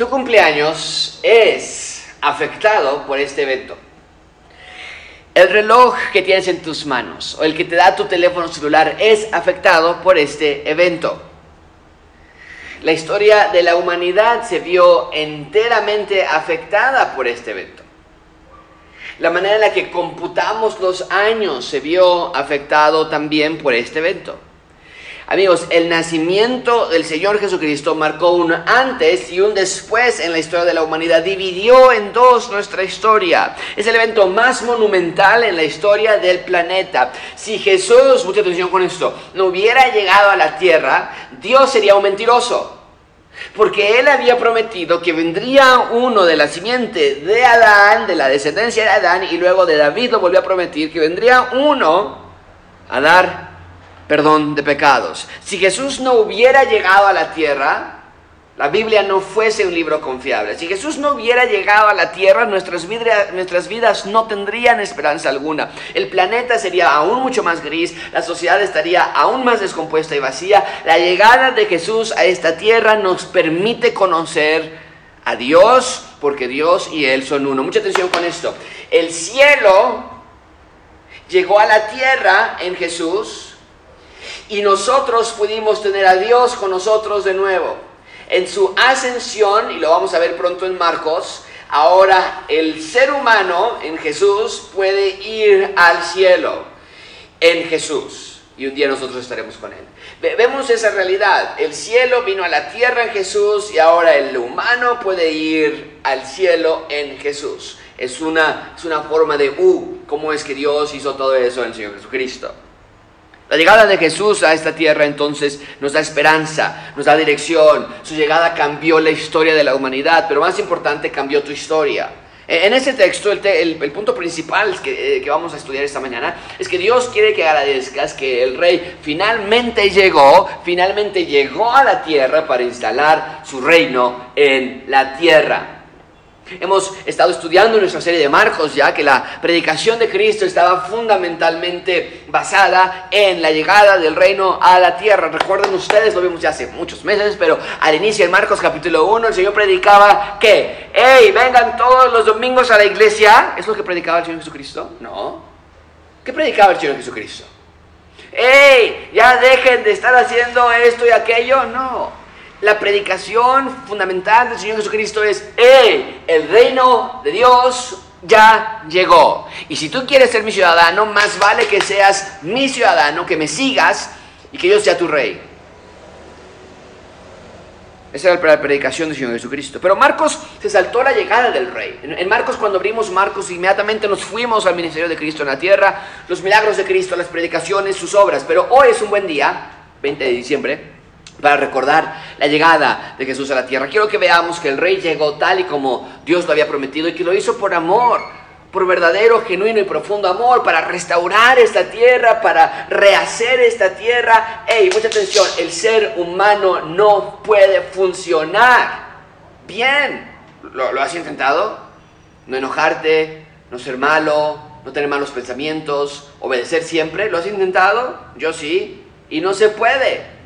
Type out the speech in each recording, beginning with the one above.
Tu cumpleaños es afectado por este evento. El reloj que tienes en tus manos o el que te da tu teléfono celular es afectado por este evento. La historia de la humanidad se vio enteramente afectada por este evento. La manera en la que computamos los años se vio afectado también por este evento. Amigos, el nacimiento del Señor Jesucristo marcó un antes y un después en la historia de la humanidad. Dividió en dos nuestra historia. Es el evento más monumental en la historia del planeta. Si Jesús, mucha atención con esto, no hubiera llegado a la tierra, Dios sería un mentiroso. Porque él había prometido que vendría uno de la simiente de Adán, de la descendencia de Adán, y luego de David lo volvió a prometer que vendría uno a dar perdón de pecados. Si Jesús no hubiera llegado a la tierra, la Biblia no fuese un libro confiable. Si Jesús no hubiera llegado a la tierra, nuestras vidas, nuestras vidas no tendrían esperanza alguna. El planeta sería aún mucho más gris, la sociedad estaría aún más descompuesta y vacía. La llegada de Jesús a esta tierra nos permite conocer a Dios, porque Dios y Él son uno. Mucha atención con esto. El cielo llegó a la tierra en Jesús y nosotros pudimos tener a Dios con nosotros de nuevo. En su ascensión, y lo vamos a ver pronto en Marcos, ahora el ser humano en Jesús puede ir al cielo en Jesús. Y un día nosotros estaremos con Él. Vemos esa realidad. El cielo vino a la tierra en Jesús y ahora el humano puede ir al cielo en Jesús. Es una, es una forma de, uh, cómo es que Dios hizo todo eso en el Señor Jesucristo. La llegada de Jesús a esta tierra entonces nos da esperanza, nos da dirección. Su llegada cambió la historia de la humanidad, pero más importante, cambió tu historia. E, en ese texto, el, punto principal que, eh, que, vamos a estudiar esta mañana es que Dios quiere que agradezcas que el rey finalmente llegó, finalmente llegó a la tierra para instalar su reino en la tierra. Hemos estado estudiando en nuestra serie de Marcos ya que la predicación de Cristo estaba fundamentalmente basada en la llegada del reino a la tierra. Recuerden ustedes, lo vimos ya hace muchos meses, pero al inicio de Marcos capítulo 1 el Señor predicaba que, hey, vengan todos los domingos a la iglesia. ¿Es lo que predicaba el Señor Jesucristo? No. ¿Qué predicaba el Señor Jesucristo? ¡Ey! Ya dejen de estar haciendo esto y aquello. No. La predicación fundamental del Señor Jesucristo es, ¡eh! El reino de Dios ya llegó. Y si tú quieres ser mi ciudadano, más vale que seas mi ciudadano, que me sigas y que yo sea tu rey. Esa era la predicación del Señor Jesucristo. Pero Marcos se saltó la llegada del rey. En Marcos, cuando abrimos Marcos, inmediatamente nos fuimos al ministerio de Cristo en la tierra, los milagros de Cristo, las predicaciones, sus obras. Pero hoy es un buen día, 20 de diciembre, para recordar la llegada de Jesús a la tierra. Quiero que veamos que el rey llegó tal y como Dios lo había prometido y que lo hizo por amor, por verdadero, genuino y profundo amor, para restaurar esta tierra, para rehacer esta tierra. Ey, mucha atención, el ser humano no puede funcionar bien. ¿Lo, lo has intentado? No enojarte, no ser malo, no tener malos pensamientos, obedecer siempre. ¿Lo has intentado? Yo sí. Y no se puede.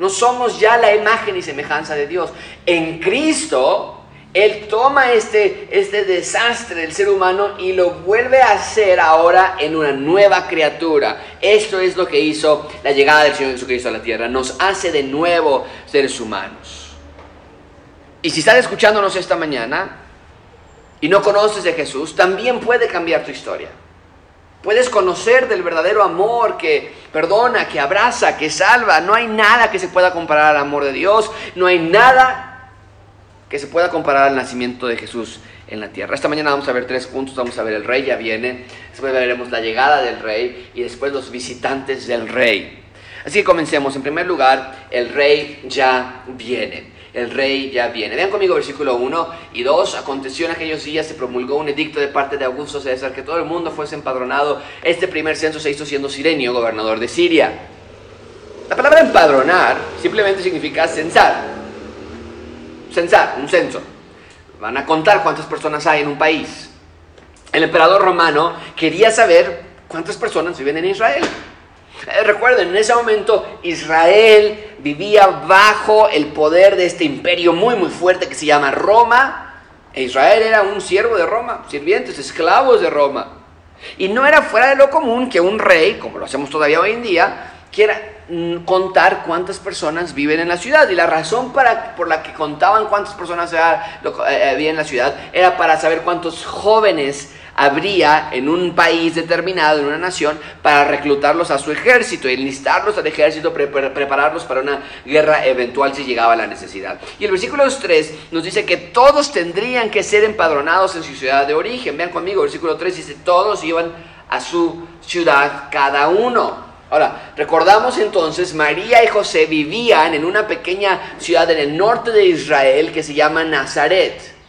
No somos ya la imagen y semejanza de Dios. En Cristo, Él toma este, este desastre del ser humano y lo vuelve a hacer ahora en una nueva criatura. Esto es lo que hizo la llegada del Señor Jesucristo a la tierra. Nos hace de nuevo seres humanos. Y si estás escuchándonos esta mañana y no conoces de Jesús, también puede cambiar tu historia. Puedes conocer del verdadero amor que perdona, que abraza, que salva. No hay nada que se pueda comparar al amor de Dios. No hay nada que se pueda comparar al nacimiento de Jesús en la tierra. Esta mañana vamos a ver tres puntos. Vamos a ver el rey ya viene. Después veremos la llegada del rey y después los visitantes del rey. Así que comencemos. En primer lugar, el rey ya viene el rey ya viene. Vean conmigo versículo 1 y 2. Aconteció en aquellos días, se promulgó un edicto de parte de Augusto César que todo el mundo fuese empadronado. Este primer censo se hizo siendo Sirenio, gobernador de Siria. La palabra empadronar simplemente significa censar. Censar, un censo. Van a contar cuántas personas hay en un país. El emperador romano quería saber cuántas personas viven en Israel. Eh, recuerden, en ese momento Israel vivía bajo el poder de este imperio muy muy fuerte que se llama Roma. E Israel era un siervo de Roma, sirvientes, esclavos de Roma. Y no era fuera de lo común que un rey, como lo hacemos todavía hoy en día, quiera mm, contar cuántas personas viven en la ciudad. Y la razón para, por la que contaban cuántas personas había eh, en la ciudad era para saber cuántos jóvenes habría en un país determinado, en una nación, para reclutarlos a su ejército, enlistarlos al ejército, prepararlos para una guerra eventual si llegaba la necesidad. Y el versículo 3 nos dice que todos tendrían que ser empadronados en su ciudad de origen. Vean conmigo, el versículo 3 dice, todos iban a su ciudad cada uno. Ahora, recordamos entonces, María y José vivían en una pequeña ciudad en el norte de Israel que se llama Nazaret.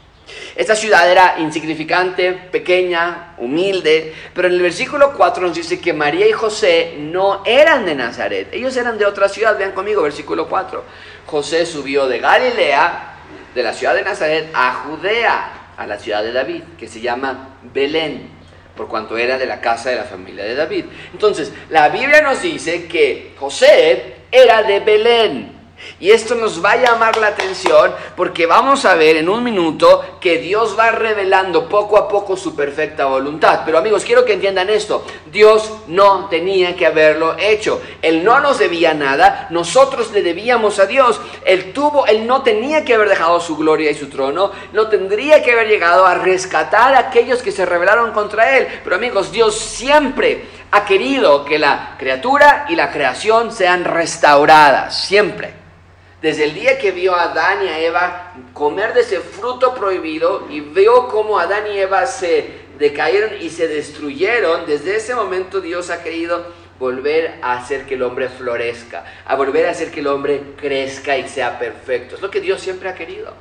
Esta ciudad era insignificante, pequeña, humilde, pero en el versículo 4 nos dice que María y José no eran de Nazaret, ellos eran de otra ciudad, vean conmigo, versículo 4. José subió de Galilea, de la ciudad de Nazaret, a Judea, a la ciudad de David, que se llama Belén, por cuanto era de la casa de la familia de David. Entonces, la Biblia nos dice que José era de Belén. Y esto nos va a llamar la atención porque vamos a ver en un minuto que Dios va revelando poco a poco su perfecta voluntad. Pero amigos, quiero que entiendan esto. Dios no tenía que haberlo hecho. Él no nos debía nada, nosotros le debíamos a Dios. Él tuvo, él no tenía que haber dejado su gloria y su trono, no tendría que haber llegado a rescatar a aquellos que se rebelaron contra él. Pero amigos, Dios siempre ha querido que la criatura y la creación sean restauradas, siempre. Desde el día que vio a Adán y a Eva comer de ese fruto prohibido y vio cómo Adán y Eva se decayeron y se destruyeron, desde ese momento Dios ha querido volver a hacer que el hombre florezca, a volver a hacer que el hombre crezca y sea perfecto. Es lo que Dios siempre ha querido.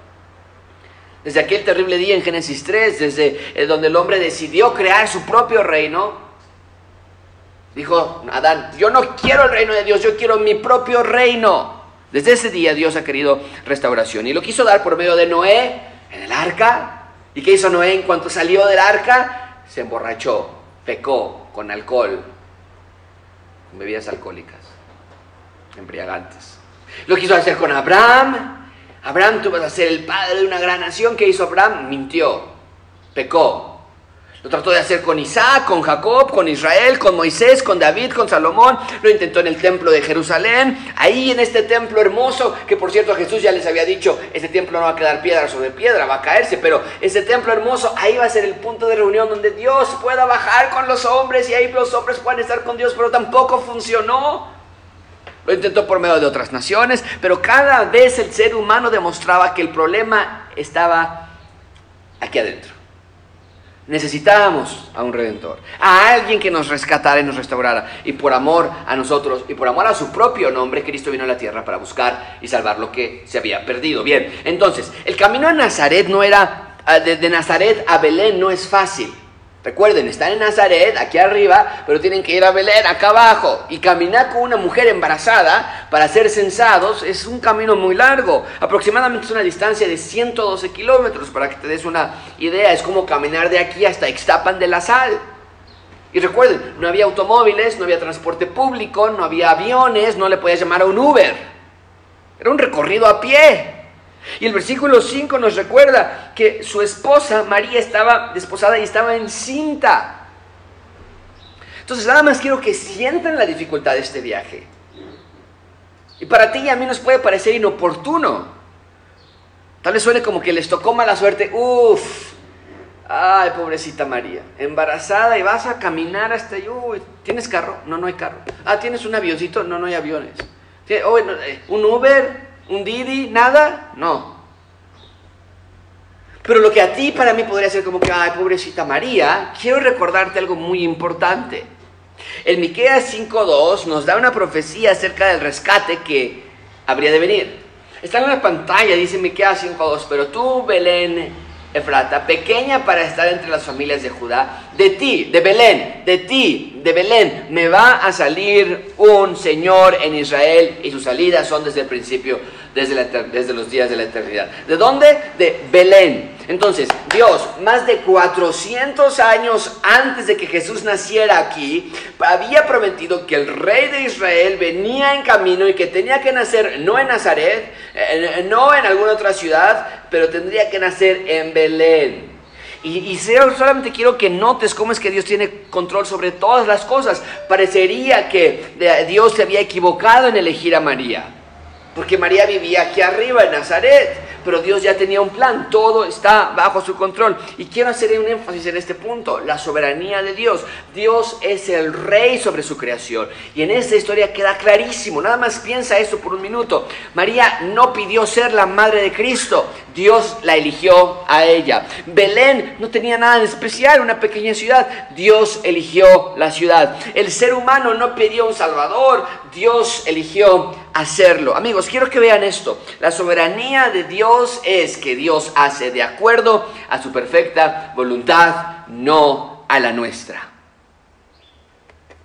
Desde aquel terrible día en Génesis 3, desde eh, donde el hombre decidió crear su propio reino, dijo Adán, yo no quiero el reino de Dios, yo quiero mi propio reino. Desde ese día Dios ha querido restauración y lo quiso dar por medio de Noé en el arca. ¿Y qué hizo Noé en cuanto salió del arca? Se emborrachó, pecó con alcohol, con bebidas alcohólicas, embriagantes. Lo quiso hacer con Abraham. Abraham, tú vas a ser el padre de una gran nación. ¿Qué hizo Abraham? Mintió, pecó, lo trató de hacer con Isaac, con Jacob, con Israel, con Moisés, con David, con Salomón. Lo intentó en el templo de Jerusalén. Ahí en este templo hermoso, que por cierto Jesús ya les había dicho, este templo no va a quedar piedra sobre piedra, va a caerse. Pero ese templo hermoso, ahí va a ser el punto de reunión donde Dios pueda bajar con los hombres y ahí los hombres puedan estar con Dios. Pero tampoco funcionó. Lo intentó por medio de otras naciones, pero cada vez el ser humano demostraba que el problema estaba aquí adentro. Necesitábamos a un redentor, a alguien que nos rescatara y nos restaurara. Y por amor a nosotros y por amor a su propio nombre, Cristo vino a la tierra para buscar y salvar lo que se había perdido. Bien, entonces, el camino a Nazaret no era, ah, de, de Nazaret a Belén no es fácil. Recuerden, están en Nazaret, aquí arriba, pero tienen que ir a Belén, acá abajo. Y caminar con una mujer embarazada para ser censados es un camino muy largo. Aproximadamente es una distancia de 112 kilómetros, para que te des una idea. Es como caminar de aquí hasta Ixtapan de la Sal. Y recuerden, no había automóviles, no había transporte público, no había aviones, no le podías llamar a un Uber. Era un recorrido a pie. Y el versículo 5 nos recuerda que su esposa María estaba desposada y estaba encinta. Entonces nada más quiero que sientan la dificultad de este viaje. Y para ti y a mí nos puede parecer inoportuno. Tal vez suene como que les tocó mala suerte. Uf, ay, pobrecita María, embarazada y vas a caminar hasta ahí. Uy, ¿tienes carro? No, no hay carro. Ah, ¿tienes un avioncito? No, no hay aviones. Oh, ¿Un Uber? ¿Un Didi? ¿Nada? No. Pero lo que a ti para mí podría ser como que, ay, pobrecita María, quiero recordarte algo muy importante. El Miqueas 5.2 nos da una profecía acerca del rescate que habría de venir. Está en la pantalla, dice Miqueas 5.2, pero tú, Belén, Efrata, pequeña para estar entre las familias de Judá, de ti, de Belén, de ti de Belén me va a salir un Señor en Israel y sus salidas son desde el principio, desde, los días de la eternidad. ¿De dónde? De Belén. Entonces, Dios, más de 400 años antes de que Jesús naciera aquí, había prometido que el rey de Israel venía en camino y que tenía que nacer no en Nazaret, eh, no en alguna otra ciudad, pero tendría que nacer en Belén. Y, y, solamente quiero que notes cómo es que Dios tiene control sobre todas las cosas. Parecería que Dios se había equivocado en elegir a María, porque María vivía aquí arriba en Nazaret pero Dios ya tenía un plan, todo está bajo su control. Y quiero hacer un énfasis en este punto, la soberanía de Dios. Dios es el rey sobre su creación. Y en esta historia queda clarísimo, nada más piensa esto por un minuto. María no pidió ser la madre de Cristo, Dios la eligió a ella. Belén no tenía nada de especial, una pequeña ciudad, Dios eligió la ciudad. El ser humano no pidió un salvador, Dios eligió hacerlo. Amigos, quiero que vean esto. La soberanía de Dios es que Dios hace de acuerdo a su perfecta voluntad, no a la nuestra.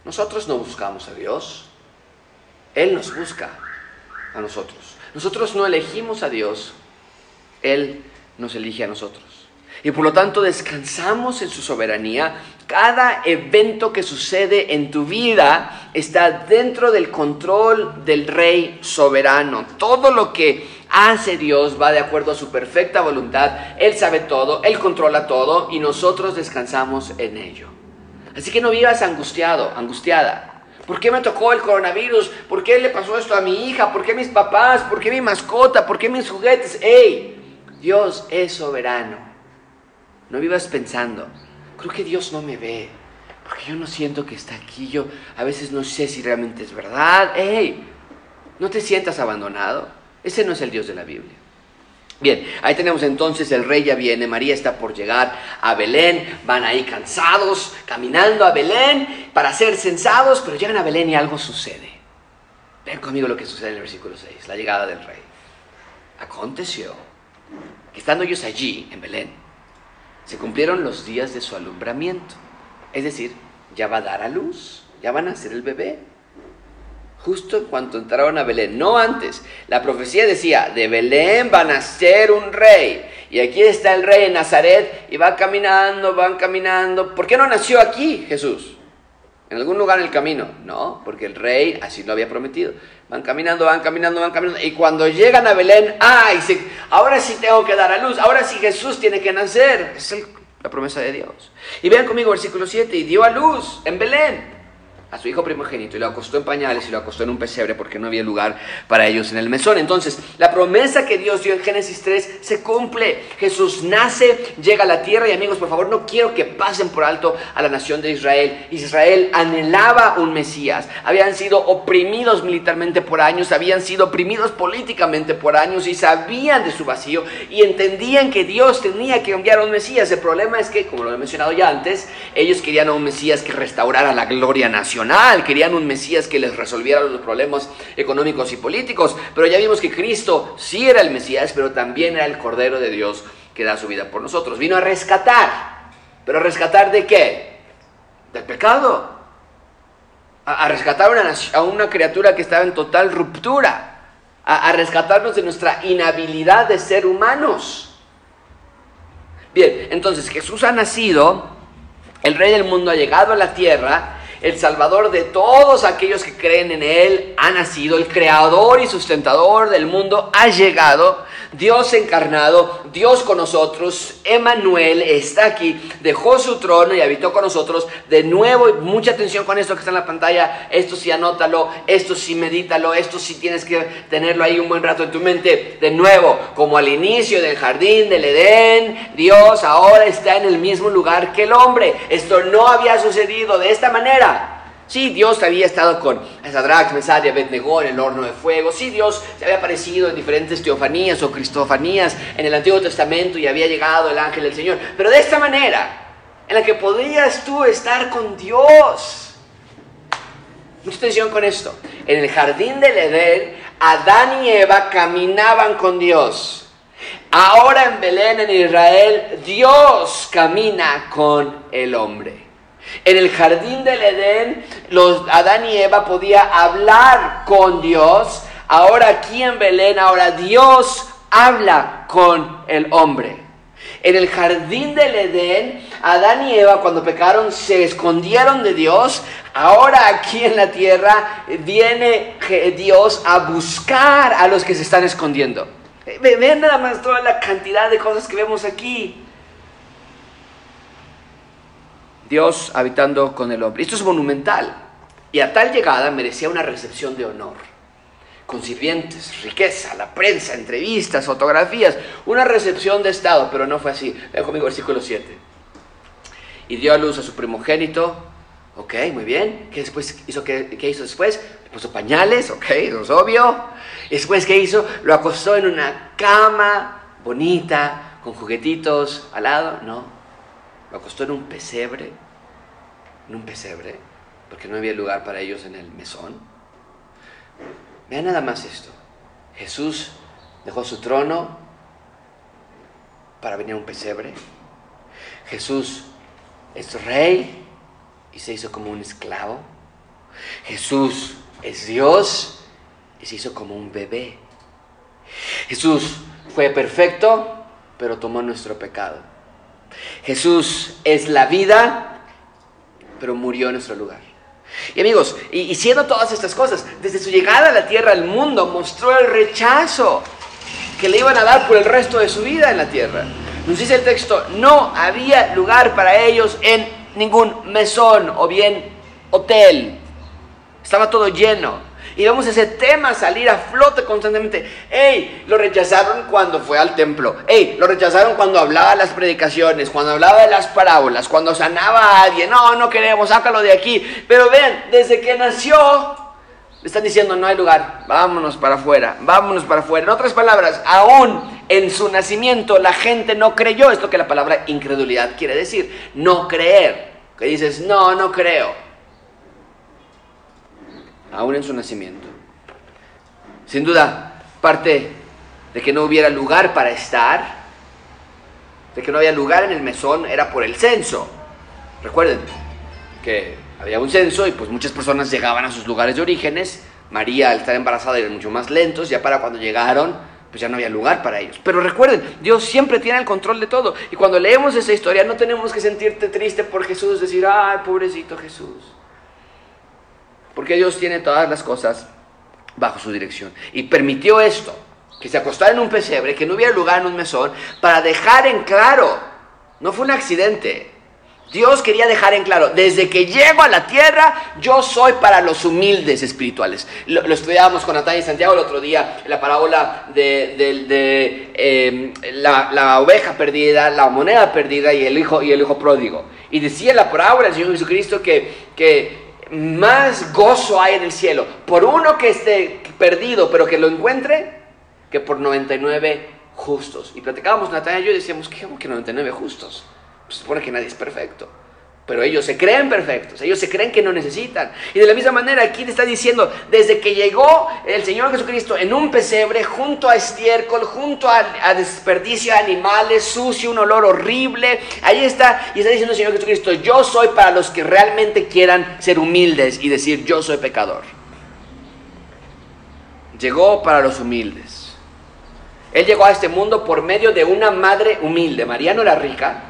Nosotros no buscamos a Dios, Él nos busca a nosotros. Nosotros no elegimos a Dios, Él nos elige a nosotros. Y por lo tanto descansamos en su soberanía cada evento que sucede en tu vida está dentro del control del Rey soberano. Todo lo que hace Dios va de acuerdo a su perfecta voluntad. Él sabe todo, Él controla todo y nosotros descansamos en ello. Así que no vivas angustiado, angustiada. ¿Por qué me tocó el coronavirus? ¿Por qué le pasó esto a mi hija? ¿Por qué mis papás? ¿Por qué mi mascota? ¿Por qué mis juguetes? ¡Ey! Dios es soberano. No vivas pensando, creo que Dios no me ve, porque yo no siento que está aquí, yo a veces no sé si realmente es verdad. ¡Ey! No te sientas abandonado. Ese no es el Dios de la Biblia. Bien, ahí tenemos entonces el rey ya viene, María está por llegar a Belén, van ahí cansados, caminando a Belén para ser censados, pero llegan a Belén y algo sucede. Ven conmigo lo que sucede en el versículo 6, la llegada del rey. Aconteció estando ellos allí, en Belén, se cumplieron los días de su alumbramiento. Es decir, ya va a dar a luz, ya va a nacer el bebé. Justo en cuanto entraron a Belén, no antes. La profecía decía, de Belén va a nacer un rey. Y aquí está el rey en Nazaret y va caminando, van caminando. ¿Por qué no nació aquí Jesús? En algún lugar en el camino. No, porque el rey así lo había prometido. Van caminando, van caminando, van caminando. Y cuando llegan a Belén, ¡ay! ahora sí tengo que dar a luz. Ahora sí Jesús tiene que nacer. Es la promesa de Dios. Y vean conmigo versículo 7. Y dio a luz en Belén a su hijo primogénito y lo acostó en pañales y lo acostó en un pesebre porque no había lugar para ellos en el mesón. Entonces, la promesa que Dios dio en Génesis 3 se cumple. Jesús nace, llega a la tierra y amigos, por favor, no quiero que pasen por alto a la nación de Israel. Israel anhelaba un Mesías. Habían sido oprimidos militarmente por años, habían sido oprimidos políticamente por años y sabían de su vacío y entendían que Dios tenía que enviar a un Mesías. El problema es que, como lo he mencionado ya antes, ellos querían a un Mesías que restaurara la gloria nacional querían un Mesías que les resolviera los problemas económicos y políticos, pero ya vimos que Cristo sí era el Mesías, pero también era el Cordero de Dios que da su vida por nosotros. Vino a rescatar, pero a rescatar de qué? Del pecado. A, rescatar a una criatura que estaba en total ruptura, a rescatarnos de nuestra inhabilidad de ser humanos. Bien, entonces Jesús ha nacido, el Rey del mundo ha llegado a la tierra, el Salvador de todos aquellos que creen en Él, ha nacido, el Creador y sustentador del mundo ha llegado, Dios encarnado, Dios con nosotros, Emanuel está aquí, dejó su trono y habitó con nosotros. De nuevo, mucha atención con esto que está en la pantalla, esto sí anótalo, esto sí medítalo, esto sí tienes que tenerlo ahí un buen rato en tu mente, de nuevo, como al inicio del jardín del Edén, Dios ahora está en el mismo lugar que el hombre, esto no había sucedido de esta manera, Sí, Dios había estado con Sadrach, Mesad y Abednego en el horno de fuego. Sí, Dios se había aparecido en diferentes teofanías o cristofanías en el Antiguo Testamento y había llegado el ángel del Señor. Pero de esta manera, en la que podías tú estar con Dios. Mucha atención con esto. En el jardín del Edén, Adán y Eva caminaban con Dios. Ahora en Belén, en Israel, Dios camina con el hombre. En el jardín del Edén, los, Adán y Eva podía hablar con Dios. Ahora aquí en Belén, ahora Dios habla con el hombre. En el jardín del Edén, Adán y Eva cuando pecaron se escondieron de Dios. Ahora aquí en la tierra viene Dios a buscar a los que se están escondiendo. Vean nada más toda la cantidad de cosas que vemos aquí. Dios habitando con el hombre. Esto es monumental. Y a tal llegada merecía una recepción de honor. Con sirvientes, riqueza, la prensa, entrevistas, fotografías, una recepción de Estado, pero no fue así. Vean conmigo versículo 7. Y dio a luz a su primogénito. Ok, muy bien. ¿Qué, después hizo, qué, hizo después? Puso pañales, ok, eso es obvio. Después, ¿qué hizo? Lo acostó en una cama bonita, con juguetitos al lado. No, lo acostó en un pesebre, en un pesebre, porque no había lugar para ellos en el mesón. Vean nada más esto. Jesús dejó su trono para venir a un pesebre. Jesús es rey y se hizo como un esclavo. Jesús es Dios y se hizo como un bebé. Jesús fue perfecto, pero tomó nuestro pecado. Jesús es la vida, pero murió en nuestro lugar. Y amigos, y, siendo todas estas cosas, desde su llegada a la tierra, al mundo, mostró el rechazo que le iban a dar por el resto de su vida en la tierra. Nos dice el texto, no había lugar para ellos en ningún mesón o bien hotel. Estaba todo lleno. Y vemos ese tema salir a flote constantemente. ¡Ey! Lo rechazaron cuando fue al templo. ¡Ey! Lo rechazaron cuando hablaba las predicaciones, cuando hablaba de las parábolas, cuando sanaba a alguien. No, no queremos, sácalo de aquí. Pero vean, desde que nació, le están diciendo no hay lugar. Vámonos para afuera, vámonos para afuera. En otras palabras, aún en su nacimiento la gente no creyó. Es lo que la palabra incredulidad quiere decir. No creer. Que dices, no, no creo aún en su nacimiento. Sin duda, parte de que no hubiera lugar para estar, de que no había lugar en el mesón, era por el censo. Recuerden que había un censo y pues muchas personas llegaban a sus lugares de orígenes. María al estar embarazada era mucho más lentos, ya para cuando llegaron, pues ya no había lugar para ellos. Pero recuerden, Dios siempre tiene el control de todo. Y cuando leemos esa historia no tenemos que sentirte triste por Jesús, decir, ay, pobrecito Jesús. Porque Dios tiene todas las cosas bajo su dirección. Y permitió esto, que se acostara en un pesebre, que no hubiera lugar en un mesón, para dejar en claro, no fue un accidente. Dios quería dejar en claro, desde que llego a la tierra, yo soy para los humildes espirituales. Lo, estudiábamos con Natalia y Santiago el otro día, la parábola de, em, la, oveja perdida, la moneda perdida y el hijo, y el hijo pródigo. Y decía la parábola del Señor Jesucristo que, que más gozo hay en el cielo por uno que esté perdido, pero que lo encuentre, que por 99 justos. Y platicábamos Natalia y yo decíamos, ¿qué que 99 justos? Pues supone que nadie es perfecto. Pero ellos se creen perfectos, ellos se creen que no necesitan. Y de la misma manera aquí le está diciendo, desde que llegó el Señor Jesucristo en un pesebre, junto a estiércol, junto a, desperdicio de animales, sucio, un olor horrible, ahí está, y está diciendo el Señor Jesucristo, yo soy para los que realmente quieran ser humildes y decir, yo soy pecador. Llegó para los humildes. Él llegó a este mundo por medio de una madre humilde. María no era rica,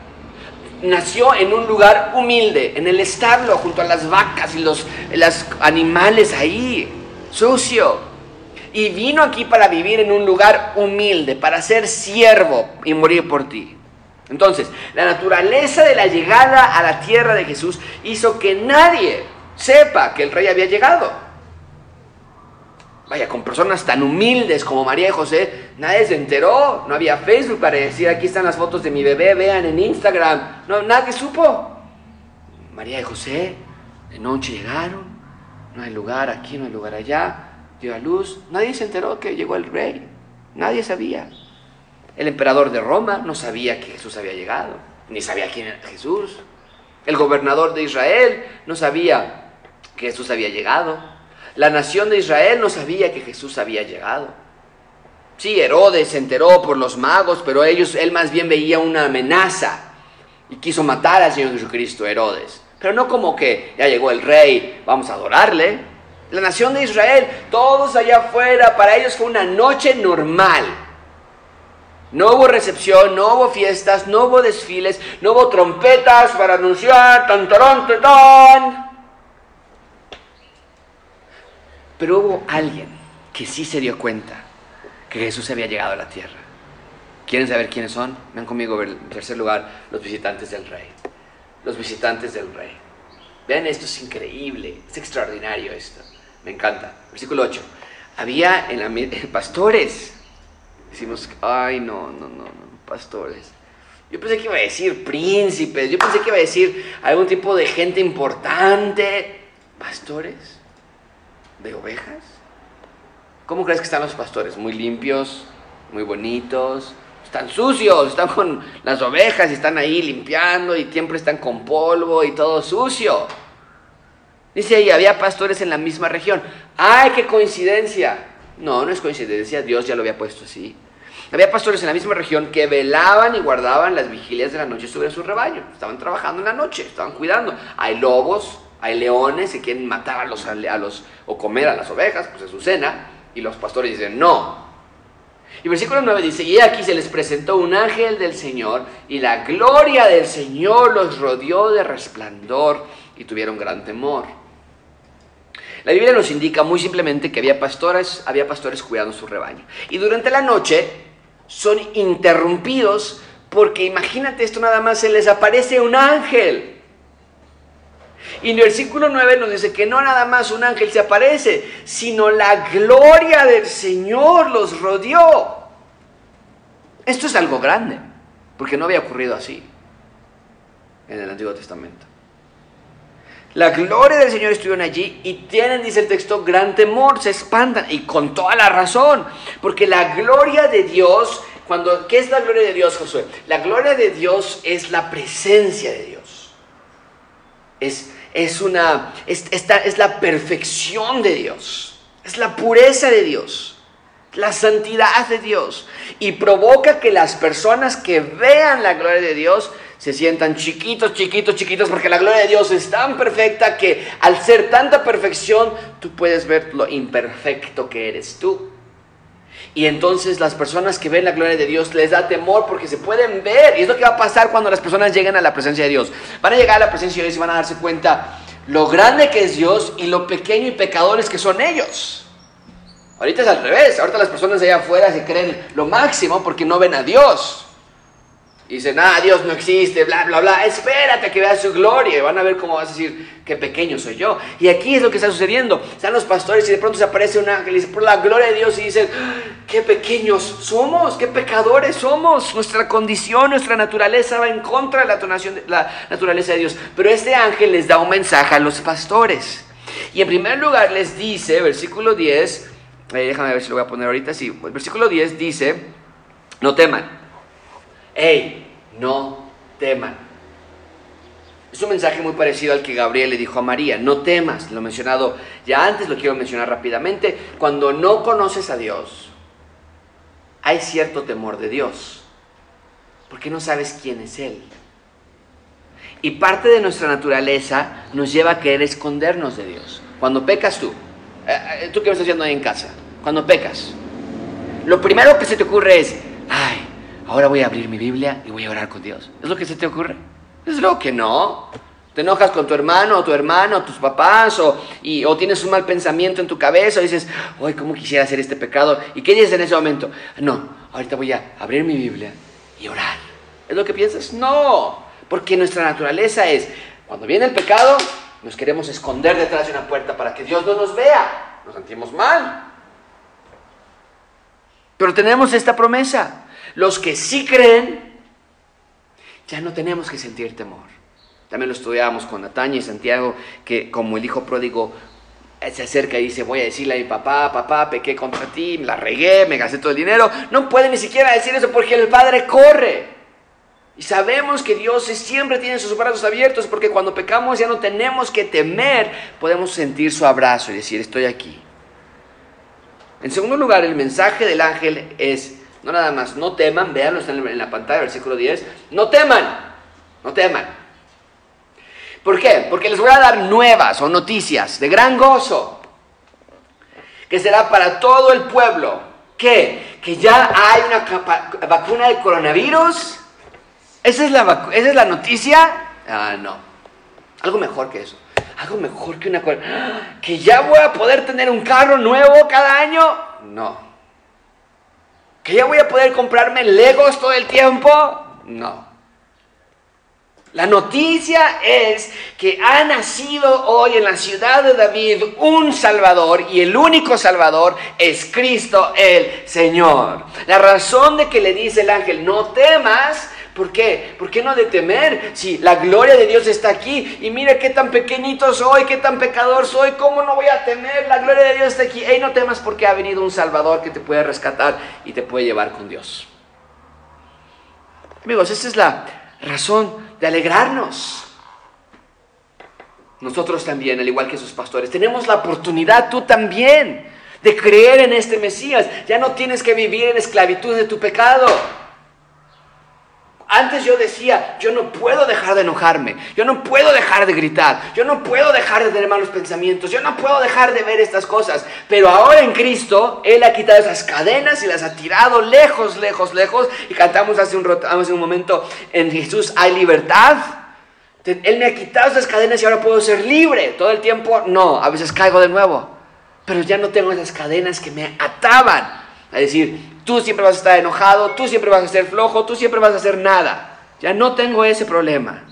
nació en un lugar humilde, en el establo, junto a las vacas y los, animales ahí, sucio. Y vino aquí para vivir en un lugar humilde, para ser siervo y morir por ti. Entonces, la naturaleza de la llegada a la tierra de Jesús hizo que nadie sepa que el rey había llegado. Vaya, con personas tan humildes como María y José, nadie se enteró. No había Facebook para decir, aquí están las fotos de mi bebé, vean en Instagram. No, nadie supo. María y José de noche llegaron, no hay lugar aquí, no hay lugar allá, dio a luz. Nadie se enteró que llegó el rey. Nadie sabía. El emperador de Roma no sabía que Jesús había llegado, ni sabía quién era Jesús. El gobernador de Israel no sabía que Jesús había llegado. La nación de Israel no sabía que Jesús había llegado. Sí, Herodes se enteró por los magos, pero ellos, él más bien veía una amenaza y quiso matar al Señor Jesucristo, Herodes. Pero no como que ya llegó el rey, vamos a adorarle. La nación de Israel, todos allá afuera, para ellos fue una noche normal. No hubo recepción, no hubo fiestas, no hubo desfiles, no hubo trompetas para anunciar, tan, tan, tan. Pero hubo alguien que sí se dio cuenta que Jesús había llegado a la tierra. ¿Quieren saber quiénes son? Ven conmigo en tercer lugar, los visitantes del rey. Los visitantes del rey. Vean, esto es increíble, es extraordinario esto. Me encanta. Versículo 8. Había en la pastores. Decimos, ay, no, no, no, no, pastores. Yo pensé que iba a decir príncipes, yo pensé que iba a decir algún tipo de gente importante. ¿Pastores? ¿De ovejas? ¿Cómo crees que están los pastores? ¿Muy limpios? ¿Muy bonitos? están sucios, están con las ovejas y están ahí limpiando y siempre están con polvo y todo sucio. Dice ahí, había pastores en la misma región. ¡Ay, qué coincidencia! No, no es coincidencia, Dios ya lo había puesto así. Había pastores en la misma región que velaban y guardaban las vigilias de la noche sobre su rebaño. Estaban trabajando en la noche, estaban cuidando. Hay lobos, hay leones que quieren matar a los, a o comer a las ovejas, pues es su cena. Y los pastores dicen, no, y versículo 9 dice, y aquí se les presentó un ángel del Señor, y la gloria del Señor los rodeó de resplandor, y tuvieron gran temor. La Biblia nos indica muy simplemente que había pastores, había pastores cuidando su rebaño. Y durante la noche son interrumpidos porque imagínate esto nada más, se les aparece un ángel. Y en el versículo 9 nos dice que no nada más un ángel se aparece, sino la gloria del Señor los rodeó. Esto es algo grande, porque no había ocurrido así en el Antiguo Testamento. La gloria del Señor estuvieron allí y tienen, dice el texto, gran temor, se espantan y con toda la razón, porque la gloria de Dios, cuando, ¿qué es la gloria de Dios, Josué? La gloria de Dios es la presencia de Dios. Es es, una, es, es la perfección de Dios, es la pureza de Dios, la santidad de Dios. Y provoca que las personas que vean la gloria de Dios se sientan chiquitos, chiquitos, chiquitos, porque la gloria de Dios es tan perfecta que al ser tanta perfección, tú puedes ver lo imperfecto que eres tú. Y entonces las personas que ven la gloria de Dios les da temor porque se pueden ver. Y es lo que va a pasar cuando las personas lleguen a la presencia de Dios. Van a llegar a la presencia de Dios y van a darse cuenta lo grande que es Dios y lo pequeño y pecadores que son ellos. Ahorita es al revés. Ahorita las personas allá afuera se creen lo máximo porque no ven a Dios. Y dicen, ah, Dios no existe, bla, bla, bla. Espérate que veas su gloria. Y van a ver cómo vas a decir, qué pequeño soy yo. Y aquí es lo que está sucediendo. Están los pastores y de pronto se aparece un ángel y dice, por la gloria de Dios. Y dicen, qué pequeños somos, qué pecadores somos. Nuestra condición, nuestra naturaleza va en contra de la, la naturaleza de Dios. Pero este ángel les da un mensaje a los pastores. Y en primer lugar les dice, versículo 10, eh, déjame ver si lo voy a poner ahorita. Sí, versículo 10 dice, no teman hey, no teman. Es un mensaje muy parecido al que Gabriel le dijo a María, no temas, lo he mencionado ya antes, lo quiero mencionar rápidamente, cuando no conoces a Dios, hay cierto temor de Dios, porque no sabes quién es Él. Y parte de nuestra naturaleza nos lleva a querer escondernos de Dios. Cuando pecas tú, eh, eh, tú qué estás haciendo ahí en casa, cuando pecas, lo primero que se te ocurre es, ay, ahora voy a abrir mi Biblia y voy a orar con Dios. ¿Es lo que se te ocurre? Es lo que no. Te enojas con tu hermano o tu hermano o tus papás o, y, o tienes un mal pensamiento en tu cabeza o dices, hoy ¿cómo quisiera hacer este pecado? ¿Y qué dices en ese momento? No, ahorita voy a abrir mi Biblia y orar. ¿Es lo que piensas? No, porque nuestra naturaleza es, cuando viene el pecado, nos queremos esconder detrás de una puerta para que Dios no nos vea. Nos sentimos mal. Pero tenemos esta promesa. Los que sí creen, ya no tenemos que sentir temor. También lo estudiábamos con Nataña y Santiago, que como el hijo pródigo eh, se acerca y dice, voy a decirle a mi papá, papá, pequé contra ti, me la regué, me gasté todo el dinero. No puede ni siquiera decir eso porque el padre corre. Y sabemos que Dios siempre tiene sus brazos abiertos porque cuando pecamos ya no tenemos que temer, podemos sentir su abrazo y decir, estoy aquí. En segundo lugar, el mensaje del ángel es, no nada más, no teman, veanlo, está en la pantalla, versículo 10. No teman, no teman. ¿Por qué? Porque les voy a dar nuevas o noticias de gran gozo, que será para todo el pueblo. ¿Qué? Que ya hay una vacuna de coronavirus. ¿Esa es la, ¿esa es la noticia? Ah, no. Algo mejor que eso. Algo mejor que una... ¿Que ya voy a poder tener un carro nuevo cada año? No. ¿Que ya voy a poder comprarme Legos todo el tiempo? No. La noticia es que ha nacido hoy en la ciudad de David un Salvador y el único Salvador es Cristo el Señor. La razón de que le dice el ángel, no temas, ¿Por qué? ¿Por qué no de temer? Si la gloria de Dios está aquí y mira qué tan pequeñito soy, qué tan pecador soy, ¿cómo no voy a temer? La gloria de Dios está aquí. Ey, no temas porque ha venido un Salvador que te puede rescatar y te puede llevar con Dios. Amigos, esa es la razón de alegrarnos. Nosotros también, al igual que sus pastores, tenemos la oportunidad, tú también, de creer en este Mesías. Ya no tienes que vivir en esclavitud de tu pecado. Antes yo decía, yo no puedo dejar de enojarme, yo no puedo dejar de gritar, yo no puedo dejar de tener malos pensamientos, yo no puedo dejar de ver estas cosas. Pero ahora en Cristo, Él ha quitado esas cadenas y las ha tirado lejos, lejos, lejos. Y cantamos hace un, hace un momento, en Jesús hay libertad. Él me ha quitado esas cadenas y ahora puedo ser libre. Todo el tiempo, no, a veces caigo de nuevo. Pero ya no tengo esas cadenas que me ataban. A decir, Tú siempre vas a estar enojado, tú siempre vas a ser flojo, tú siempre vas a hacer nada. Ya no tengo ese problema.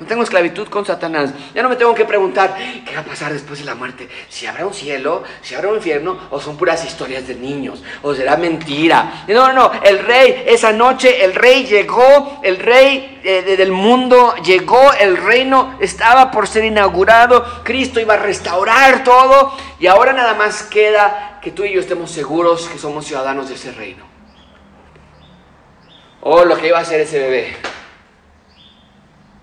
No tengo esclavitud con Satanás. Ya no me tengo que preguntar qué va a pasar después de la muerte. Si habrá un cielo, si habrá un infierno, o son puras historias de niños, o será mentira. No, no, no. El rey, esa noche, el rey llegó, el rey eh, del mundo llegó, el reino estaba por ser inaugurado. Cristo iba a restaurar todo. Y ahora nada más queda que tú y yo estemos seguros que somos ciudadanos de ese reino. Oh, lo que iba a hacer ese bebé.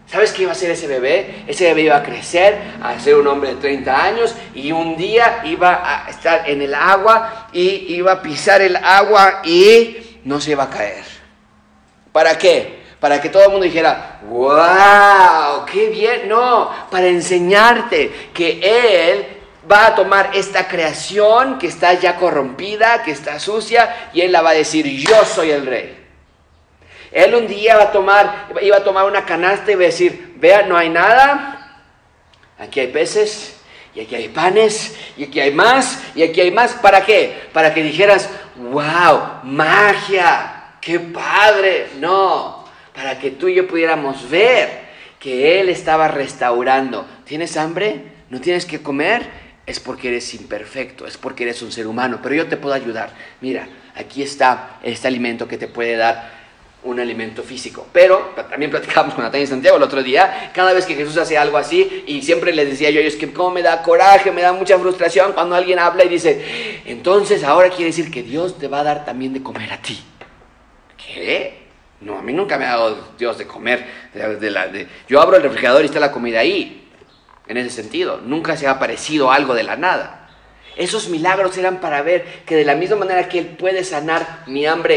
¿Sabes qué iba a hacer ese bebé? Ese bebé iba a crecer, a ser un hombre de 30 años y un día iba a estar en el agua y iba a pisar el agua y no se iba a caer. ¿Para qué? Para que todo el mundo dijera, wow, qué bien. No, para enseñarte que Él va a tomar esta creación que está ya corrompida, que está sucia, y Él la va a decir, yo soy el rey. Él un día va a tomar, iba a tomar una canasta y va a decir, vea, no hay nada, aquí hay peces, y aquí hay panes, y aquí hay más, y aquí hay más. ¿Para qué? Para que dijeras, wow, magia, qué padre. No, para que tú y yo pudiéramos ver que Él estaba restaurando. ¿Tienes hambre? ¿No tienes que comer? Es porque eres imperfecto, es porque eres un ser humano, pero yo te puedo ayudar. Mira, aquí está este alimento que te puede dar un alimento físico. Pero también platicamos con Natalia Santiago el otro día, cada vez que Jesús hace algo así, y siempre les decía yo a ellos que como me da coraje, me da mucha frustración cuando alguien habla y dice, entonces ahora quiere decir que Dios te va a dar también de comer a ti. ¿Qué? No, a mí nunca me ha dado Dios de comer. Yo abro el refrigerador y está la comida ahí. En ese sentido, nunca se ha aparecido algo de la nada. Esos milagros eran para ver que de la misma manera que Él puede sanar mi hambre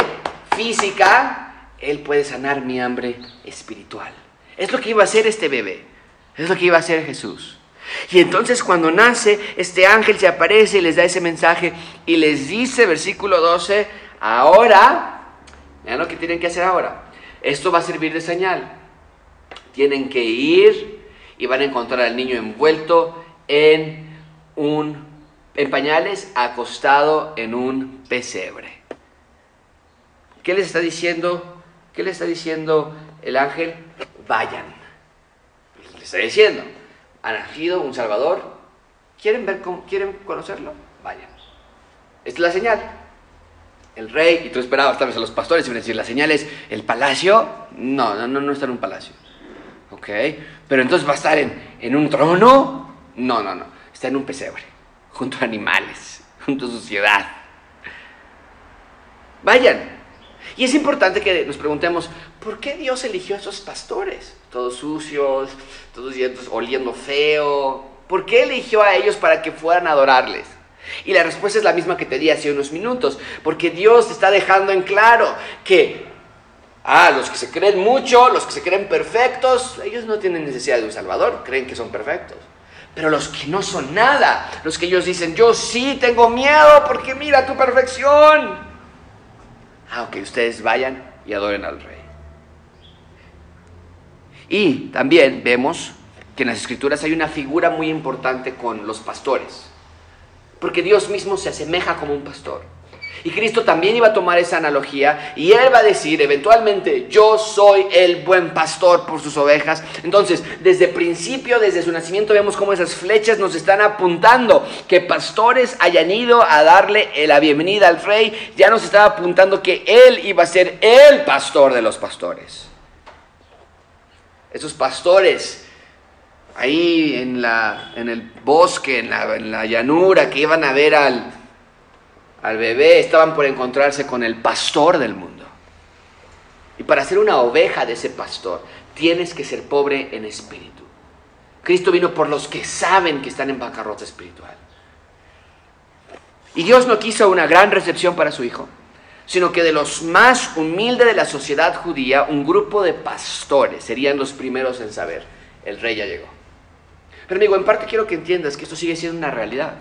física, él puede sanar mi hambre espiritual. Es lo que iba a hacer este bebé. Es lo que iba a hacer Jesús. Y entonces cuando nace, este ángel se aparece y les da ese mensaje y les dice, versículo 12, ahora, vean lo que tienen que hacer ahora. Esto va a servir de señal. Tienen que ir y van a encontrar al niño envuelto en un en pañales, acostado en un pesebre. ¿Qué les está diciendo ¿Qué le está diciendo el ángel? Vayan. Le está diciendo, ha nacido un Salvador. ¿Quieren, ver ¿Quieren conocerlo? Vayan. Esta es la señal. El rey, y tú esperabas tal vez a los pastores y decir, la señal es el palacio. No, no, no está en un palacio. ¿Ok? Pero entonces va a estar en, en un trono. No, no, no. Está en un pesebre, junto a animales, junto a su ciudad. Vayan, y es importante que nos preguntemos, ¿por qué Dios eligió a esos pastores? Todos sucios, todos oliendo feo. ¿Por qué eligió a ellos para que fueran a adorarles? Y la respuesta es la misma que te di hace unos minutos, porque Dios está dejando en claro que Ah, los que se creen mucho, los que se creen perfectos, ellos no tienen necesidad de un Salvador, creen que son perfectos. Pero los que no son nada, los que ellos dicen, yo sí tengo miedo porque mira tu perfección. Aunque ustedes vayan y adoren al rey. Y también vemos que en las escrituras hay una figura muy importante con los pastores. Porque Dios mismo se asemeja como un pastor. Y Cristo también iba a tomar esa analogía y él va a decir eventualmente, yo soy el buen pastor por sus ovejas. Entonces, desde principio, desde su nacimiento, vemos cómo esas flechas nos están apuntando que pastores hayan ido a darle la bienvenida al rey. Ya nos estaba apuntando que él iba a ser el pastor de los pastores. Esos pastores ahí en, la, en el bosque, en la, en la llanura, que iban a ver al al bebé, estaban por encontrarse con el pastor del mundo. Y para ser una oveja de ese pastor, tienes que ser pobre en espíritu. Cristo vino por los que saben que están en bancarrota espiritual. Y Dios no quiso una gran recepción para su hijo, sino que de los más humildes de la sociedad judía, un grupo de pastores serían los primeros en saber, el rey ya llegó. Pero amigo, en parte quiero que entiendas que esto sigue siendo una realidad.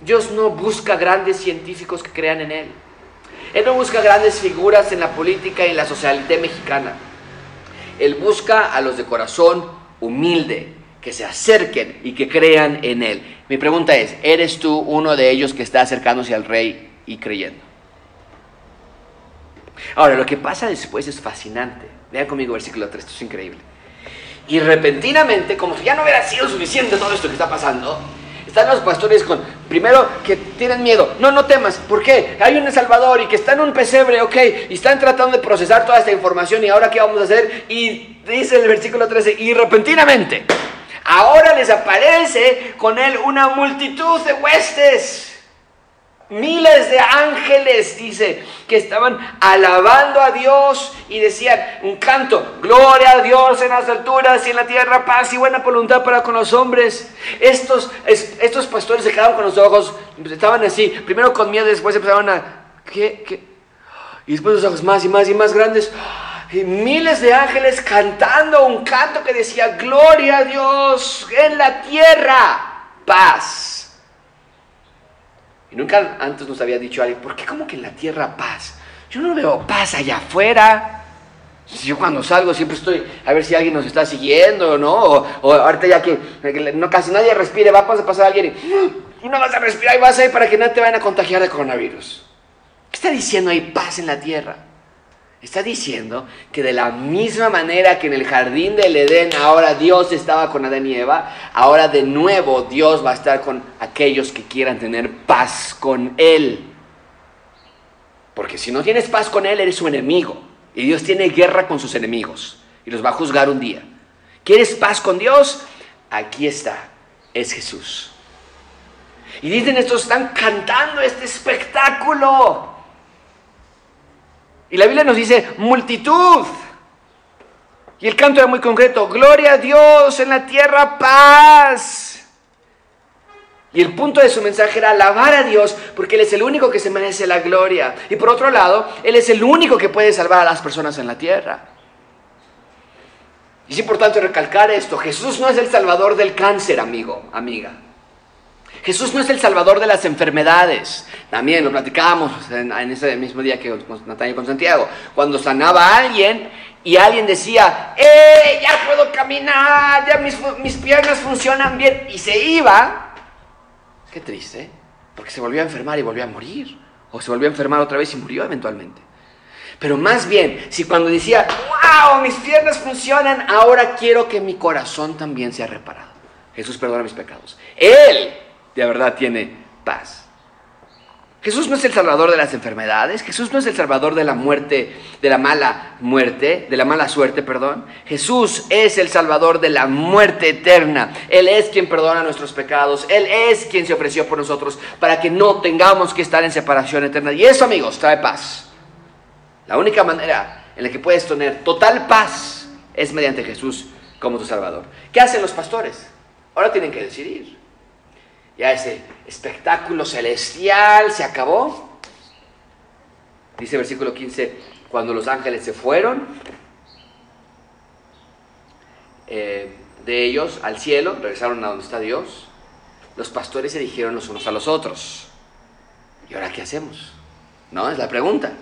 Dios no busca grandes científicos que crean en Él. Él no busca grandes figuras en la política y en la sociedad mexicana. Él busca a los de corazón humilde, que se acerquen y que crean en Él. Mi pregunta es, ¿eres tú uno de ellos que está acercándose al rey y creyendo? Ahora, lo que pasa después es fascinante. Vean conmigo versículo 3, esto es increíble. Y repentinamente, como si ya no hubiera sido suficiente todo esto que está pasando, están los pastores con, primero, que tienen miedo. No, no temas. ¿Por qué? Hay un Salvador y que está en un pesebre, ok. Y están tratando de procesar toda esta información y ahora qué vamos a hacer. Y dice el versículo 13, y repentinamente, ahora les aparece con él una multitud de huestes Miles de ángeles, dice, que estaban alabando a Dios y decían un canto, gloria a Dios en las alturas y en la tierra, paz y buena voluntad para con los hombres. Estos, estos pastores se quedaban con los ojos, estaban así, primero con miedo, después empezaron a, ¿qué? ¿qué? Y después los ojos más y más y más grandes. Y miles de ángeles cantando un canto que decía, gloria a Dios en la tierra, paz y nunca antes nos había dicho alguien, ¿por qué como que en la tierra paz? Yo no veo paz allá afuera. Yo cuando salgo siempre estoy a ver si alguien nos está siguiendo, ¿no? O, ahorita ya que, no, casi nadie respire, va a pasar alguien y, y, no vas a respirar y vas a ir para que no te vayan a contagiar de coronavirus. ¿Qué está diciendo ahí paz en la tierra? Está diciendo que de la misma manera que en el jardín del Edén ahora Dios estaba con Adán y Eva, ahora de nuevo Dios va a estar con aquellos que quieran tener paz con Él. Porque si no tienes paz con Él, eres su enemigo. Y Dios tiene guerra con sus enemigos y los va a juzgar un día. ¿Quieres paz con Dios? Aquí está, es Jesús. Y dicen estos, están cantando este espectáculo. Y la Biblia nos dice multitud. Y el canto era muy concreto, gloria a Dios en la tierra, paz. Y el punto de su mensaje era alabar a Dios porque Él es el único que se merece la gloria. Y por otro lado, Él es el único que puede salvar a las personas en la tierra. Y es importante recalcar esto, Jesús no es el salvador del cáncer, amigo, amiga. Jesús no es el salvador de las enfermedades. También lo platicábamos en, ese mismo día que con Natalia con Santiago. Cuando sanaba a alguien y alguien decía, ¡eh! Ya puedo caminar, ya mis, mis piernas funcionan bien. Y se iba. Qué triste, porque se volvió a enfermar y volvió a morir. O se volvió a enfermar otra vez y murió eventualmente. Pero más bien, si cuando decía, wow, mis piernas funcionan, ahora quiero que mi corazón también sea reparado. Jesús perdona mis pecados. Él de verdad tiene paz. Jesús no es el salvador de las enfermedades, Jesús no es el salvador de la muerte, de la mala muerte, de la mala suerte, perdón. Jesús es el salvador de la muerte eterna. Él es quien perdona nuestros pecados, Él es quien se ofreció por nosotros para que no tengamos que estar en separación eterna. Y eso, amigos, trae paz. La única manera en la que puedes tener total paz es mediante Jesús como tu salvador. ¿Qué hacen los pastores? Ahora tienen que decidir ya ese espectáculo celestial se acabó. Dice versículo 15, Cuando los ángeles se fueron eh, de ellos al cielo, regresaron a donde está Dios, los pastores se dijeron los unos a los otros, ¿y ahora qué hacemos? No, es la pregunta.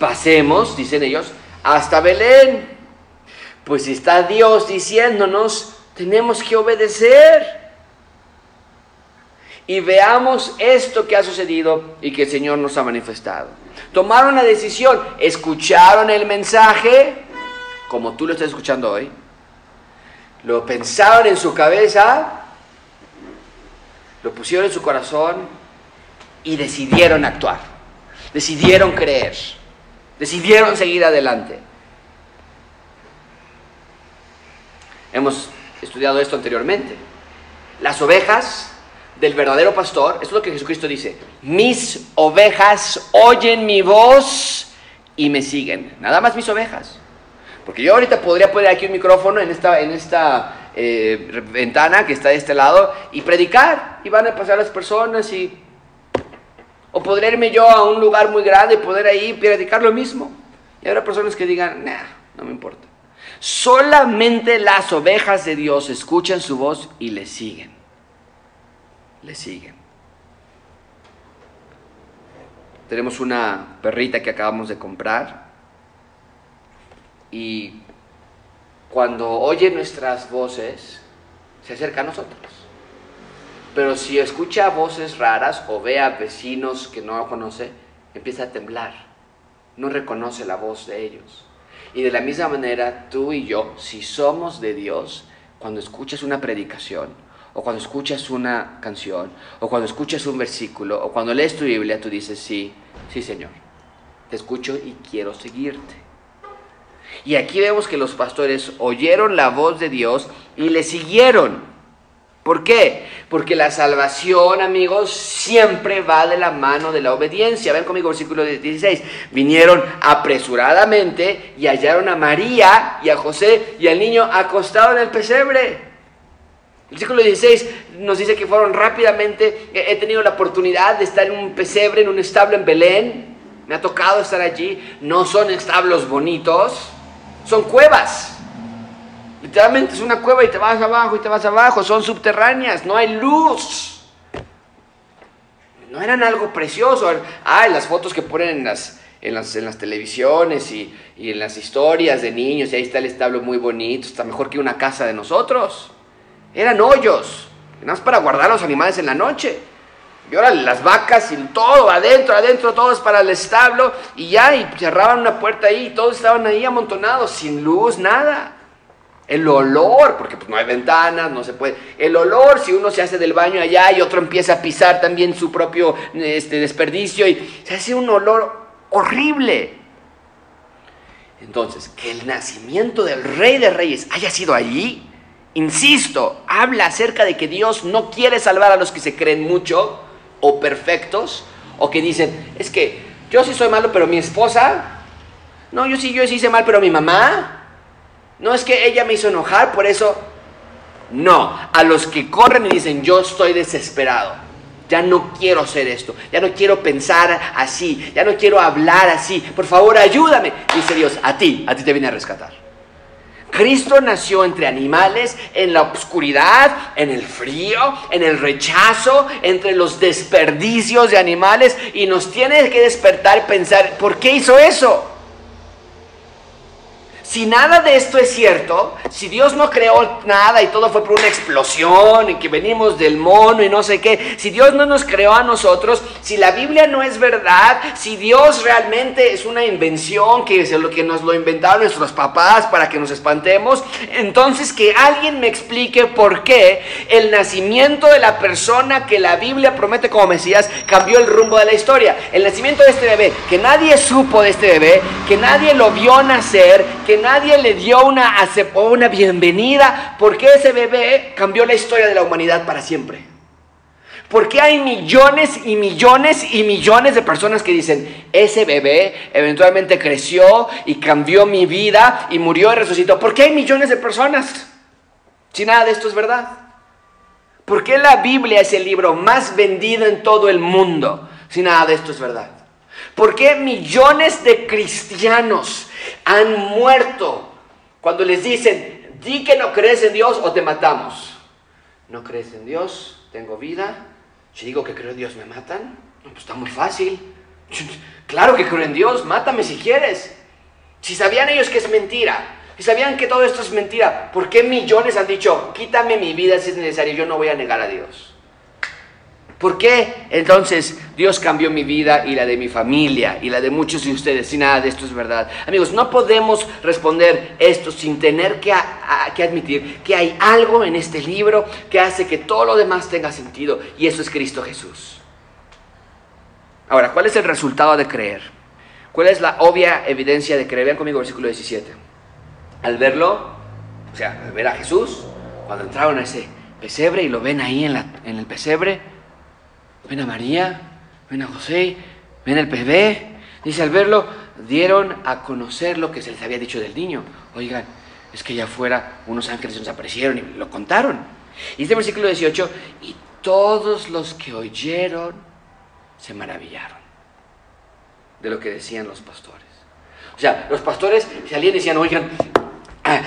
Pasemos, dicen ellos, hasta Belén. Pues está Dios diciéndonos, tenemos que obedecer. Y veamos esto que ha sucedido y que el Señor nos ha manifestado. Tomaron la decisión, escucharon el mensaje, como tú lo estás escuchando hoy, lo pensaron en su cabeza, lo pusieron en su corazón y decidieron actuar, decidieron creer, decidieron seguir adelante. Hemos estudiado esto anteriormente. Las ovejas del verdadero pastor, esto es lo que Jesucristo dice, mis ovejas oyen mi voz y me siguen. Nada más mis ovejas. Porque yo ahorita podría poner aquí un micrófono en esta, en esta eh, ventana que está de este lado y predicar y van a pasar las personas y... O podría irme yo a un lugar muy grande y poder ahí predicar lo mismo. Y habrá personas que digan, nah, no me importa. Solamente las ovejas de Dios escuchan su voz y le siguen. Le siguen. Tenemos una perrita que acabamos de comprar y cuando oye nuestras voces, se acerca a nosotros. Pero si escucha voces raras o ve a vecinos que no conoce, empieza a temblar. No reconoce la voz de ellos. Y de la misma manera, tú y yo, si somos de Dios, cuando escuchas una predicación, o cuando escuchas una canción, o cuando escuchas un versículo, o cuando lees tu Biblia, tú dices, sí, sí Señor, te escucho y quiero seguirte. Y aquí vemos que los pastores oyeron la voz de Dios y le siguieron. ¿Por qué? Porque la salvación, amigos, siempre va de la mano de la obediencia. Ven conmigo versículo 16. Vinieron apresuradamente y hallaron a María y a José y al niño acostado en el pesebre. El versículo 16 nos dice que fueron rápidamente, he tenido la oportunidad de estar en un pesebre, en un establo en Belén. Me ha tocado estar allí. No son establos bonitos, son cuevas. Literalmente es una cueva y te vas abajo y te vas abajo. Son subterráneas, no hay luz. No eran algo precioso. Ah, las fotos que ponen en las, en las, en las televisiones y, y, en las historias de niños. Y ahí está el establo muy bonito. Está mejor que una casa de nosotros. Eran hoyos. Nada más para guardar a los animales en la noche. Y ahora las vacas y todo, adentro, adentro, todo es para el establo. Y ya, y cerraban una puerta ahí y todos estaban ahí amontonados, sin luz, nada. El olor, porque pues no hay ventanas, no se puede. El olor, si uno se hace del baño allá y otro empieza a pisar también su propio este, desperdicio y se hace un olor horrible. Entonces, que el nacimiento del rey de reyes haya sido allí, insisto, habla acerca de que Dios no quiere salvar a los que se creen mucho, o perfectos o que dicen, es que yo sí soy malo, pero mi esposa, no, yo sí, yo sí hice mal, pero mi mamá, no es que ella me hizo enojar, por eso, no, a los que corren y dicen, yo estoy desesperado, ya no quiero hacer esto, ya no quiero pensar así, ya no quiero hablar así, por favor ayúdame, dice Dios, a ti, a ti te viene a rescatar. Cristo nació entre animales, en la oscuridad, en el frío, en el rechazo, entre los desperdicios de animales y nos tiene que despertar y pensar, ¿por qué hizo eso? Si nada de esto es cierto, si Dios no creó nada y todo fue por una explosión y que venimos del mono y no sé qué, si Dios no nos creó a nosotros, si la Biblia no es verdad, si Dios realmente es una invención que es lo que nos lo inventaron nuestros papás para que nos espantemos, entonces que alguien me explique por qué el nacimiento de la persona que la Biblia promete como Mesías cambió el rumbo de la historia. El nacimiento de este bebé, que nadie supo de este bebé, que nadie lo vio nacer, que nadie le dio una, una bienvenida, porque ese bebé cambió la historia de la humanidad para siempre. Porque hay millones y millones y millones de personas que dicen, ese bebé eventualmente creció y cambió mi vida y murió y resucitó. ¿Por qué hay millones de personas? Si nada de esto es verdad. ¿Por qué la Biblia es el libro más vendido en todo el mundo? Si nada de esto es verdad. ¿Por qué millones de cristianos han muerto cuando les dicen, di que no crees en Dios o te matamos. ¿No crees en Dios? ¿Tengo vida? Si digo que creo en Dios, ¿me matan? Pues está muy fácil. Claro que creo en Dios, mátame si quieres. Si sabían ellos que es mentira, si sabían que todo esto es mentira, ¿por qué millones han dicho, quítame mi vida si es necesario, yo no voy a negar a Dios? ¿Por qué entonces Dios cambió mi vida y la de mi familia y la de muchos de ustedes si nada de esto es verdad? Amigos, no podemos responder esto sin tener que, admitir que hay algo en este libro que hace que todo lo demás tenga sentido y eso es Cristo Jesús. Ahora, ¿cuál es el resultado de creer? ¿Cuál es la obvia evidencia de creer? Vean conmigo versículo 17. Al verlo, o sea, al ver a Jesús, cuando entraron a ese pesebre y lo ven ahí en el pesebre, ven a María, ven a José, ven al bebé. Dice, al verlo, dieron a conocer lo que se les había dicho del niño. Oigan, es que allá afuera unos ángeles nos aparecieron y lo contaron. Y este versículo 18, y todos los que oyeron se maravillaron de lo que decían los pastores. O sea, los pastores salían y decían, oigan,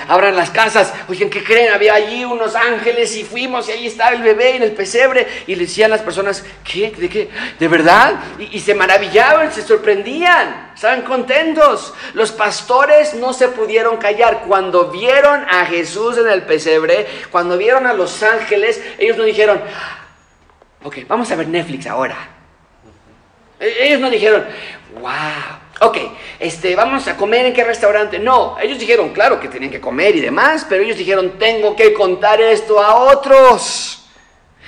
abran las casas. Oigan, ¿qué creen? Había allí unos ángeles y fuimos y ahí estaba el bebé en el pesebre. Y le decían las personas, ¿qué? ¿De qué? ¿De verdad? Y, y, se maravillaban, se sorprendían, estaban contentos. Los pastores no se pudieron callar. Cuando vieron a Jesús en el pesebre, cuando vieron a los ángeles, ellos no dijeron, ok, vamos a ver Netflix ahora. E, ellos no dijeron, wow ok, este, vamos a comer en qué restaurante. No, ellos dijeron, claro que tenían que comer y demás, pero ellos dijeron, tengo que contar esto a otros.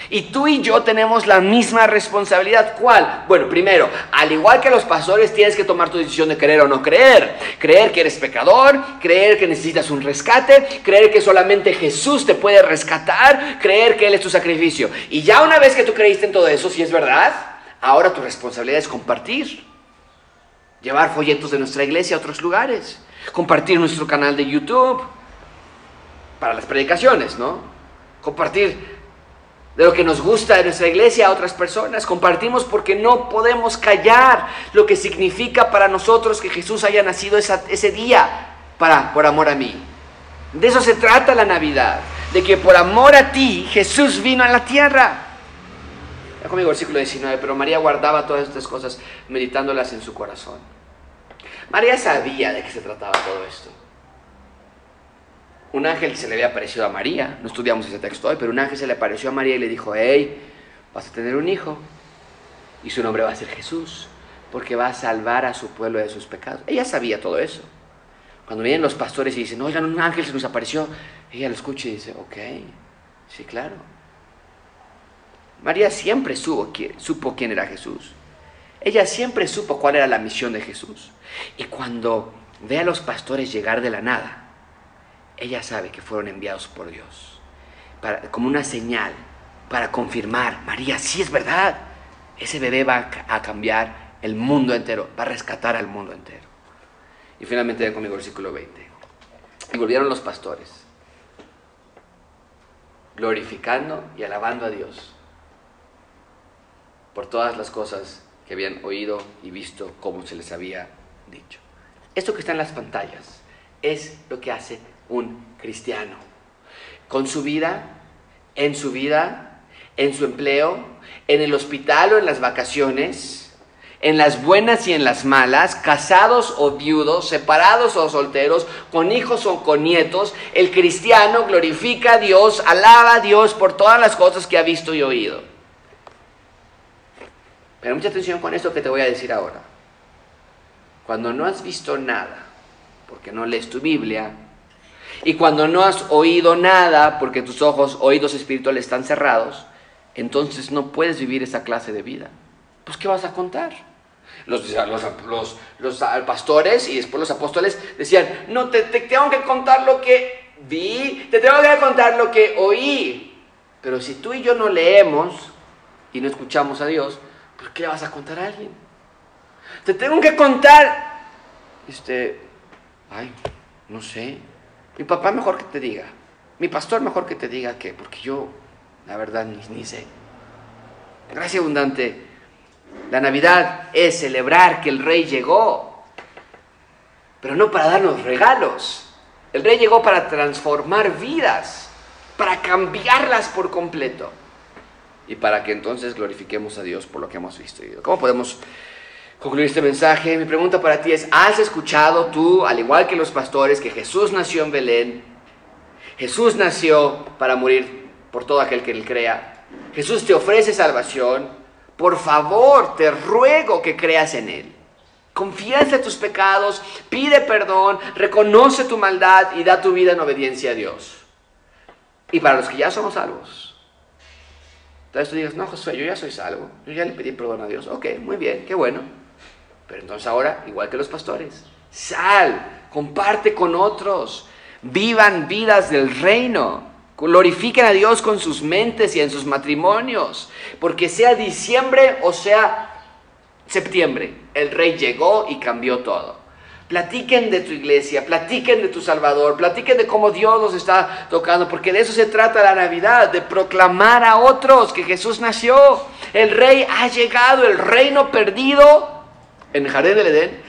Y tú y yo tenemos la misma responsabilidad. ¿Cuál? Bueno, primero, al igual que los pastores, tienes que tomar tu decisión de creer o no creer. Creer que eres pecador, creer que necesitas un rescate, creer que solamente Jesús te puede rescatar, creer que Él es tu sacrificio. Y ya una vez que tú creíste en todo eso, si es verdad, ahora tu responsabilidad es compartir llevar folletos de nuestra iglesia a otros lugares, compartir nuestro canal de YouTube para las predicaciones, ¿no? Compartir de lo que nos gusta de nuestra iglesia a otras personas. Compartimos porque no podemos callar lo que significa para nosotros que Jesús haya nacido ese día para, por amor a mí. De eso se trata la Navidad, de que por amor a ti Jesús vino a la tierra. Ya conmigo versículo 19, pero María guardaba todas estas cosas meditándolas en su corazón. María sabía de qué se trataba todo esto. Un ángel se le había aparecido a María, no estudiamos ese texto hoy, pero un ángel se le apareció a María y le dijo, hey, vas a tener un hijo y su nombre va a ser Jesús, porque va a salvar a su pueblo de sus pecados. Ella sabía todo eso. Cuando vienen los pastores y dicen, oigan, un ángel se nos apareció, ella lo escucha y dice, ok, sí, claro. María siempre supo, supo quién era Jesús. Ella siempre supo cuál era la misión de Jesús. Y cuando ve a los pastores llegar de la nada, ella sabe que fueron enviados por Dios, como una señal para confirmar, María, sí es verdad, ese bebé va a cambiar el mundo entero, va a rescatar al mundo entero. Y finalmente ven conmigo el versículo 20. Y volvieron los pastores, glorificando y alabando a Dios por todas las cosas que habían oído y visto como se les había dicho. Esto que está en las pantallas es lo que hace un cristiano. Con su vida, en su vida, en su empleo, en el hospital o en las vacaciones, en las buenas y en las malas, casados o viudos, separados o solteros, con hijos o con nietos, el cristiano glorifica a Dios, alaba a Dios por todas las cosas que ha visto y oído. Pero mucha atención con esto que te voy a decir ahora. Cuando no has visto nada, porque no lees tu Biblia, y cuando no has oído nada, porque tus ojos, oídos espirituales están cerrados, entonces no puedes vivir esa clase de vida. Pues, ¿qué vas a contar? Los, los, los, pastores y después los apóstoles decían, no, te, te tengo que contar lo que vi, te tengo que contar lo que oí. Pero si tú y yo no leemos y no escuchamos a Dios, ¿por qué vas a contar a alguien? Te tengo que contar. Este, ay, no sé. Mi papá mejor que te diga. Mi pastor mejor que te diga que, porque yo, la verdad, ni, ni sé. Gracias abundante. La Navidad es celebrar que el rey llegó. pero no para darnos regalos. El rey llegó para transformar vidas, para cambiarlas por completo y para que entonces glorifiquemos a Dios por lo que hemos visto. ¿Cómo podemos concluir este mensaje? Mi pregunta para ti es, ¿has escuchado tú, al igual que los pastores, que Jesús nació en Belén? Jesús nació para morir por todo aquel que él crea. Jesús te ofrece salvación. Por favor, te ruego que creas en Él. Confiesa tus pecados, pide perdón, reconoce tu maldad y da tu vida en obediencia a Dios. Y para los que ya somos salvos, entonces tú digas, no, Josué, yo ya soy salvo, yo ya le pedí perdón a Dios. Ok, muy bien, qué bueno. Pero entonces ahora, igual que los pastores, sal, comparte con otros, vivan vidas del reino, glorifiquen a Dios con sus mentes y en sus matrimonios, porque sea diciembre o sea septiembre, el rey llegó y cambió todo. Platiquen de tu iglesia, platiquen de tu Salvador, platiquen de cómo Dios los está tocando, porque de eso se trata la Navidad, de proclamar a otros que Jesús nació. El rey ha llegado, el reino perdido en el Jardín del Edén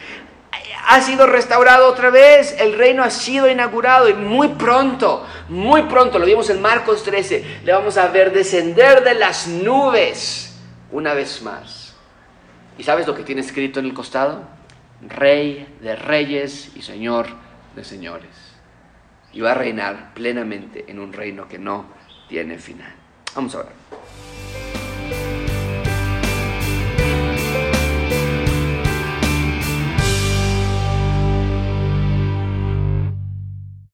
ha sido restaurado otra vez, el reino ha sido inaugurado y muy pronto, muy pronto, lo vimos en Marcos 13, le vamos a ver descender de las nubes una vez más. ¿Y sabes lo que tiene escrito en el costado? Rey de reyes y Señor de señores. Y va a reinar plenamente en un reino que no tiene final. Vamos a ver.